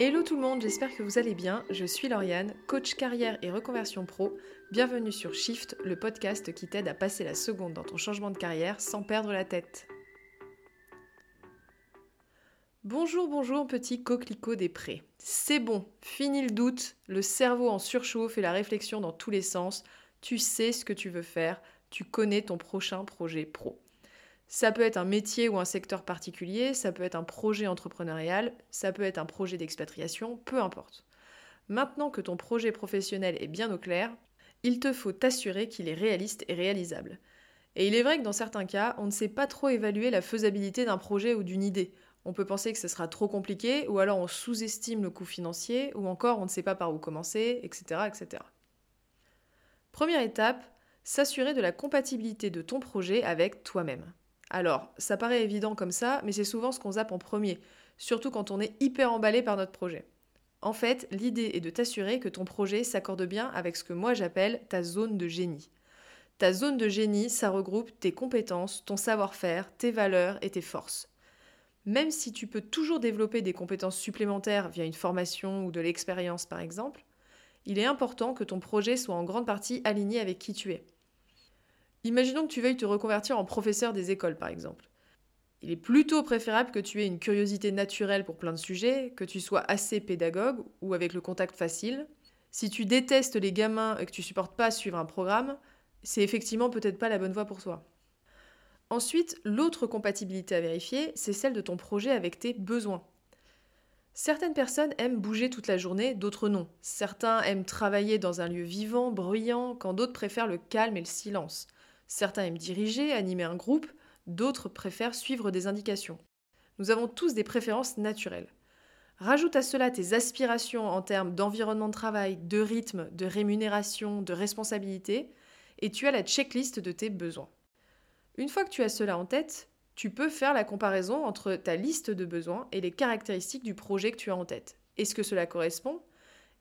Hello tout le monde, j'espère que vous allez bien. Je suis Lauriane, coach carrière et reconversion pro. Bienvenue sur Shift, le podcast qui t'aide à passer la seconde dans ton changement de carrière sans perdre la tête. Bonjour, bonjour, petit coquelicot des prés. C'est bon, fini le doute, le cerveau en surchauffe et la réflexion dans tous les sens. Tu sais ce que tu veux faire, tu connais ton prochain projet pro. Ça peut être un métier ou un secteur particulier, ça peut être un projet entrepreneurial, ça peut être un projet d'expatriation, peu importe. Maintenant que ton projet professionnel est bien au clair, il te faut t'assurer qu'il est réaliste et réalisable. Et il est vrai que dans certains cas, on ne sait pas trop évaluer la faisabilité d'un projet ou d'une idée. On peut penser que ce sera trop compliqué, ou alors on sous-estime le coût financier, ou encore on ne sait pas par où commencer, etc. etc. Première étape, s'assurer de la compatibilité de ton projet avec toi-même. Alors, ça paraît évident comme ça, mais c'est souvent ce qu'on zappe en premier, surtout quand on est hyper emballé par notre projet. En fait, l'idée est de t'assurer que ton projet s'accorde bien avec ce que moi j'appelle ta zone de génie. Ta zone de génie, ça regroupe tes compétences, ton savoir-faire, tes valeurs et tes forces. Même si tu peux toujours développer des compétences supplémentaires via une formation ou de l'expérience par exemple, il est important que ton projet soit en grande partie aligné avec qui tu es. Imaginons que tu veuilles te reconvertir en professeur des écoles, par exemple. Il est plutôt préférable que tu aies une curiosité naturelle pour plein de sujets, que tu sois assez pédagogue ou avec le contact facile. Si tu détestes les gamins et que tu supportes pas suivre un programme, c'est effectivement peut-être pas la bonne voie pour toi. Ensuite, l'autre compatibilité à vérifier, c'est celle de ton projet avec tes besoins. Certaines personnes aiment bouger toute la journée, d'autres non. Certains aiment travailler dans un lieu vivant, bruyant, quand d'autres préfèrent le calme et le silence. Certains aiment diriger, animer un groupe, d'autres préfèrent suivre des indications. Nous avons tous des préférences naturelles. Rajoute à cela tes aspirations en termes d'environnement de travail, de rythme, de rémunération, de responsabilité, et tu as la checklist de tes besoins. Une fois que tu as cela en tête, tu peux faire la comparaison entre ta liste de besoins et les caractéristiques du projet que tu as en tête. Est-ce que cela correspond?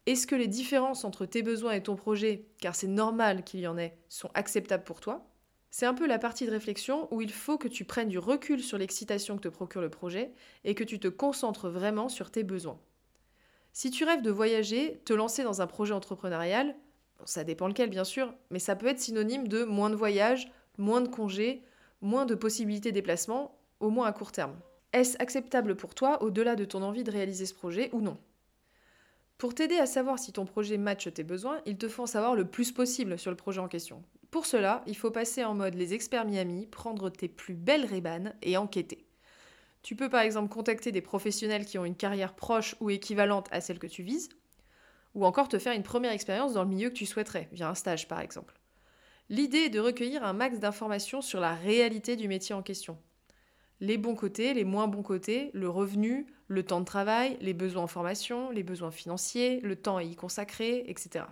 Est-ce que les différences entre tes besoins et ton projet, car c'est normal qu'il y en ait, sont acceptables pour toi? C'est un peu la partie de réflexion où il faut que tu prennes du recul sur l'excitation que te procure le projet et que tu te concentres vraiment sur tes besoins. Si tu rêves de voyager, te lancer dans un projet entrepreneurial, ça dépend lequel bien sûr, mais ça peut être synonyme de moins de voyages, moins de congés, moins de possibilités de déplacement, au moins à court terme. Est-ce acceptable pour toi au-delà de ton envie de réaliser ce projet ou non? Pour t'aider à savoir si ton projet matche tes besoins, il te en savoir le plus possible sur le projet en question. Pour cela, il faut passer en mode les experts Miami, prendre tes plus belles rébanes et enquêter. Tu peux par exemple contacter des professionnels qui ont une carrière proche ou équivalente à celle que tu vises, ou encore te faire une première expérience dans le milieu que tu souhaiterais, via un stage par exemple. L'idée est de recueillir un max d'informations sur la réalité du métier en question. Les bons côtés, les moins bons côtés, le revenu, le temps de travail, les besoins en formation, les besoins financiers, le temps à y consacrer, etc.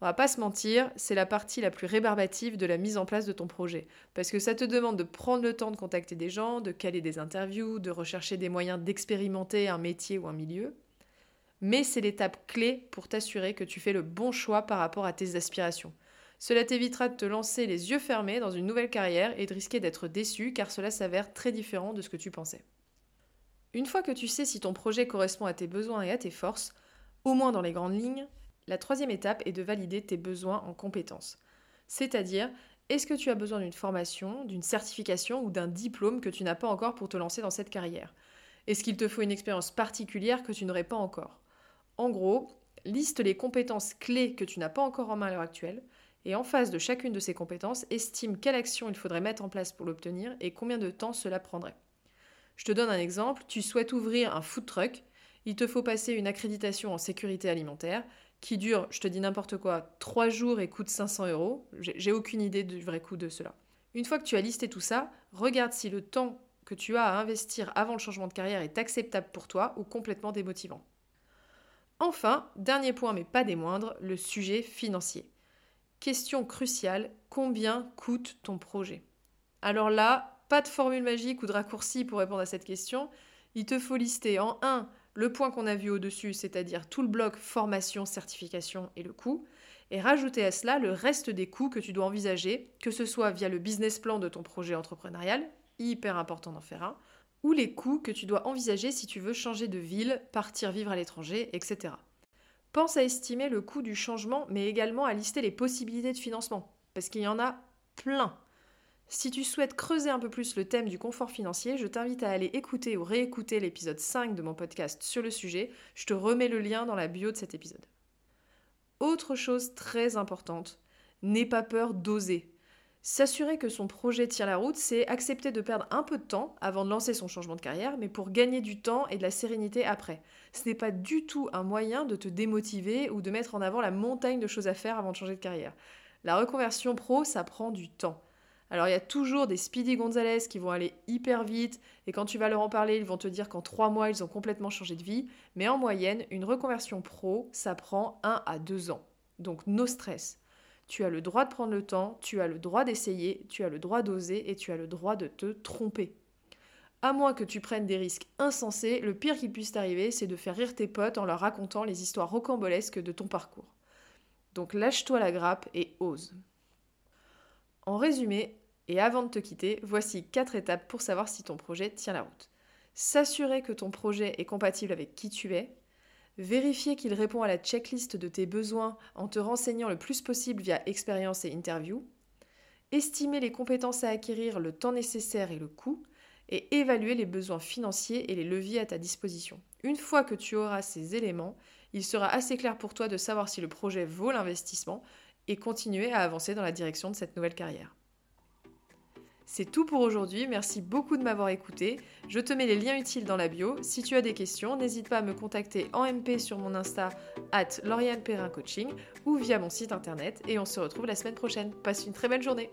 On va pas se mentir, c'est la partie la plus rébarbative de la mise en place de ton projet. Parce que ça te demande de prendre le temps de contacter des gens, de caler des interviews, de rechercher des moyens d'expérimenter un métier ou un milieu. Mais c'est l'étape clé pour t'assurer que tu fais le bon choix par rapport à tes aspirations. Cela t'évitera de te lancer les yeux fermés dans une nouvelle carrière et de risquer d'être déçu car cela s'avère très différent de ce que tu pensais. Une fois que tu sais si ton projet correspond à tes besoins et à tes forces, au moins dans les grandes lignes, la troisième étape est de valider tes besoins en compétences. C'est-à-dire, est-ce que tu as besoin d'une formation, d'une certification ou d'un diplôme que tu n'as pas encore pour te lancer dans cette carrière? Est-ce qu'il te faut une expérience particulière que tu n'aurais pas encore? En gros, liste les compétences clés que tu n'as pas encore en main à l'heure actuelle et en face de chacune de ces compétences, estime quelle action il faudrait mettre en place pour l'obtenir et combien de temps cela prendrait. Je te donne un exemple, tu souhaites ouvrir un food truck, il te faut passer une accréditation en sécurité alimentaire qui dure, je te dis n'importe quoi, 3 jours et coûte 500 euros. J'ai aucune idée du vrai coût de cela. Une fois que tu as listé tout ça, regarde si le temps que tu as à investir avant le changement de carrière est acceptable pour toi ou complètement démotivant. Enfin, dernier point mais pas des moindres, le sujet financier. Question cruciale, combien coûte ton projet? Alors là, pas de formule magique ou de raccourci pour répondre à cette question. Il te faut lister en 1 le point qu'on a vu au-dessus, c'est-à-dire tout le bloc formation, certification et le coût, et rajouter à cela le reste des coûts que tu dois envisager, que ce soit via le business plan de ton projet entrepreneurial, hyper important d'en faire un, ou les coûts que tu dois envisager si tu veux changer de ville, partir vivre à l'étranger, etc. Pense à estimer le coût du changement, mais également à lister les possibilités de financement, parce qu'il y en a plein. Si tu souhaites creuser un peu plus le thème du confort financier, je t'invite à aller écouter ou réécouter l'épisode 5 de mon podcast sur le sujet. Je te remets le lien dans la bio de cet épisode. Autre chose très importante, n'aie pas peur d'oser. S'assurer que son projet tient la route, c'est accepter de perdre un peu de temps avant de lancer son changement de carrière, mais pour gagner du temps et de la sérénité après. Ce n'est pas du tout un moyen de te démotiver ou de mettre en avant la montagne de choses à faire avant de changer de carrière. La reconversion pro, ça prend du temps. Alors il y a toujours des Speedy Gonzalez qui vont aller hyper vite, et quand tu vas leur en parler, ils vont te dire qu'en trois mois, ils ont complètement changé de vie, mais en moyenne, une reconversion pro, ça prend un à deux ans. Donc no stress. Tu as le droit de prendre le temps, tu as le droit d'essayer, tu as le droit d'oser et tu as le droit de te tromper. À moins que tu prennes des risques insensés, le pire qui puisse t'arriver, c'est de faire rire tes potes en leur racontant les histoires rocambolesques de ton parcours. Donc lâche-toi la grappe et ose. En résumé, et avant de te quitter, voici quatre étapes pour savoir si ton projet tient la route. S'assurer que ton projet est compatible avec qui tu es, Vérifier qu'il répond à la checklist de tes besoins en te renseignant le plus possible via expérience et interview. Estimer les compétences à acquérir, le temps nécessaire et le coût. Et évaluer les besoins financiers et les leviers à ta disposition. Une fois que tu auras ces éléments, il sera assez clair pour toi de savoir si le projet vaut l'investissement et continuer à avancer dans la direction de cette nouvelle carrière. C'est tout pour aujourd'hui, merci beaucoup de m'avoir écouté. Je te mets les liens utiles dans la bio. Si tu as des questions, n'hésite pas à me contacter en MP sur mon Insta at Lauriane Perrin Coaching ou via mon site internet et on se retrouve la semaine prochaine. Passe une très belle journée